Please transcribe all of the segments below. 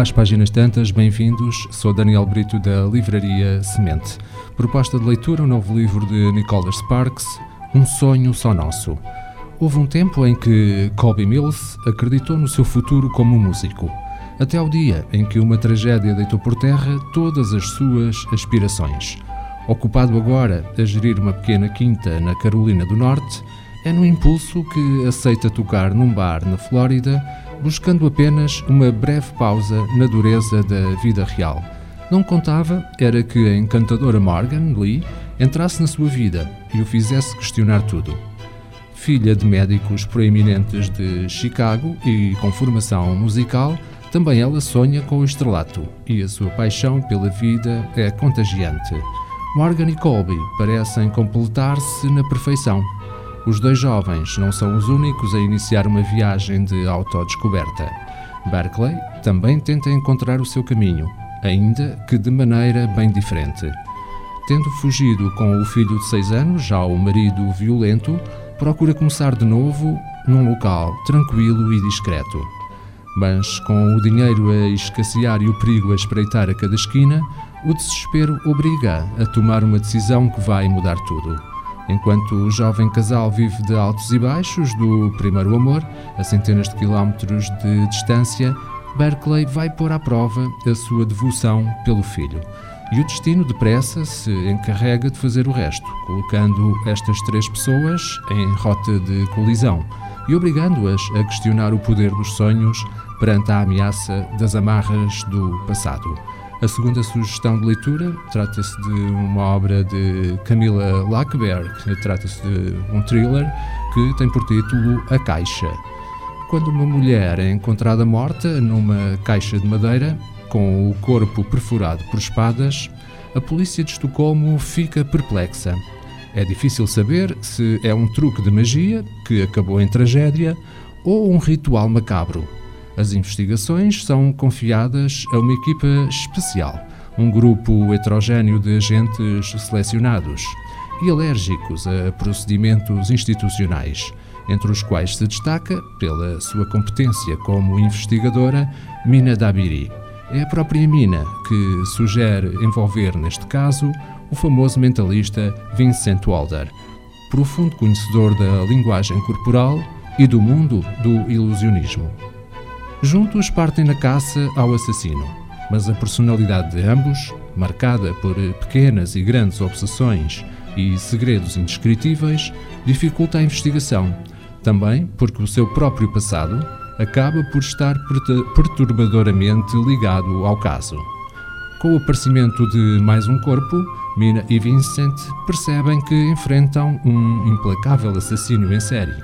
às páginas tantas, bem-vindos. Sou Daniel Brito da Livraria Semente. Proposta de leitura: um novo livro de Nicholas Sparks, Um Sonho Só Nosso. Houve um tempo em que Colby Mills acreditou no seu futuro como músico, até ao dia em que uma tragédia deitou por terra todas as suas aspirações. Ocupado agora a gerir uma pequena quinta na Carolina do Norte, é no impulso que aceita tocar num bar na Flórida, buscando apenas uma breve pausa na dureza da vida real. Não contava era que a encantadora Morgan Lee entrasse na sua vida e o fizesse questionar tudo. Filha de médicos proeminentes de Chicago e com formação musical, também ela sonha com o estrelato e a sua paixão pela vida é contagiante. Morgan e Colby parecem completar-se na perfeição os dois jovens não são os únicos a iniciar uma viagem de autodescoberta. Berkeley também tenta encontrar o seu caminho, ainda que de maneira bem diferente. Tendo fugido com o filho de seis anos, já o marido violento, procura começar de novo num local tranquilo e discreto. Mas com o dinheiro a escassear e o perigo a espreitar a cada esquina, o desespero obriga a tomar uma decisão que vai mudar tudo. Enquanto o jovem casal vive de altos e baixos do primeiro amor, a centenas de quilómetros de distância, Berkeley vai pôr à prova a sua devoção pelo filho. E o destino depressa se encarrega de fazer o resto, colocando estas três pessoas em rota de colisão e obrigando-as a questionar o poder dos sonhos perante a ameaça das amarras do passado. A segunda sugestão de leitura trata-se de uma obra de Camila Lackberg, trata-se de um thriller que tem por título A Caixa. Quando uma mulher é encontrada morta numa caixa de madeira, com o corpo perfurado por espadas, a polícia de Estocolmo fica perplexa. É difícil saber se é um truque de magia que acabou em tragédia ou um ritual macabro. As investigações são confiadas a uma equipa especial, um grupo heterogêneo de agentes selecionados e alérgicos a procedimentos institucionais, entre os quais se destaca, pela sua competência como investigadora, Mina Dabiri. É a própria Mina que sugere envolver, neste caso, o famoso mentalista Vincent Walder, profundo conhecedor da linguagem corporal e do mundo do ilusionismo. Juntos partem na caça ao assassino, mas a personalidade de ambos, marcada por pequenas e grandes obsessões e segredos indescritíveis, dificulta a investigação, também porque o seu próprio passado acaba por estar perturbadoramente ligado ao caso. Com o aparecimento de mais um corpo, Mina e Vincent percebem que enfrentam um implacável assassino em série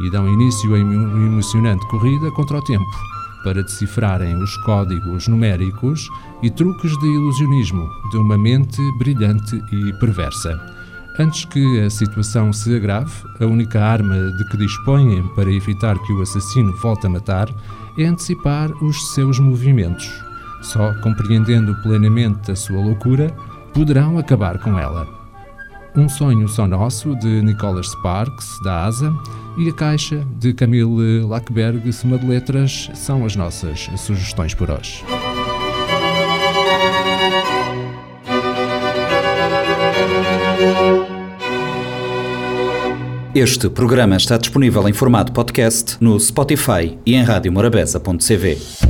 e dão início a uma emocionante corrida contra o tempo para decifrarem os códigos numéricos e truques de ilusionismo de uma mente brilhante e perversa. Antes que a situação se agrave, a única arma de que dispõem para evitar que o assassino volte a matar é antecipar os seus movimentos. Só compreendendo plenamente a sua loucura poderão acabar com ela. Um Sonho Só Nosso, de Nicholas Sparks, da ASA, e a Caixa, de Camille Lackberg, Sema de Letras, são as nossas sugestões por hoje. Este programa está disponível em formato podcast no Spotify e em radiomorabeza.cv.